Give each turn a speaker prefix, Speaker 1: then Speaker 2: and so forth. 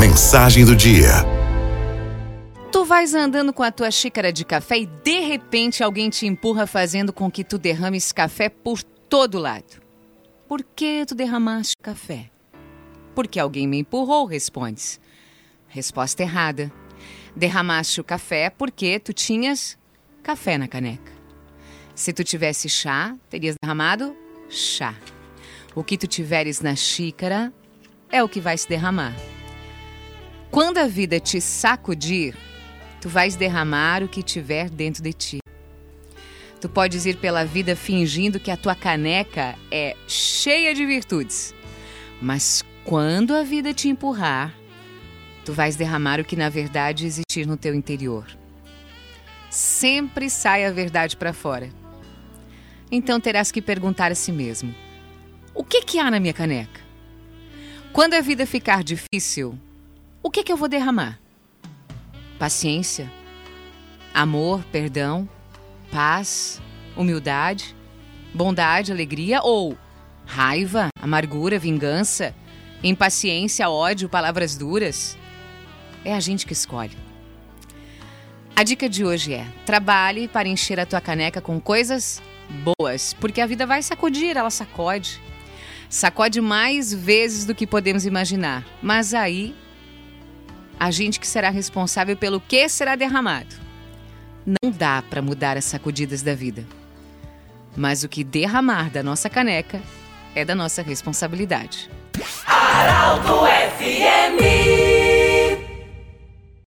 Speaker 1: Mensagem do dia.
Speaker 2: Tu vais andando com a tua xícara de café e de repente alguém te empurra fazendo com que tu derrames café por todo lado. Por que tu derramaste café? Porque alguém me empurrou, respondes. Resposta errada. Derramaste o café porque tu tinhas café na caneca. Se tu tivesse chá, terias derramado chá. O que tu tiveres na xícara é o que vai se derramar. Quando a vida te sacudir, tu vais derramar o que tiver dentro de ti. Tu podes ir pela vida fingindo que a tua caneca é cheia de virtudes. Mas quando a vida te empurrar, tu vais derramar o que na verdade existir no teu interior. Sempre sai a verdade para fora. Então terás que perguntar a si mesmo: o que, que há na minha caneca? Quando a vida ficar difícil, o que, que eu vou derramar? Paciência, amor, perdão, paz, humildade, bondade, alegria ou raiva, amargura, vingança, impaciência, ódio, palavras duras? É a gente que escolhe. A dica de hoje é: trabalhe para encher a tua caneca com coisas boas, porque a vida vai sacudir, ela sacode. Sacode mais vezes do que podemos imaginar. Mas aí, a gente que será responsável pelo que será derramado. Não dá para mudar as sacudidas da vida. Mas o que derramar da nossa caneca é da nossa responsabilidade.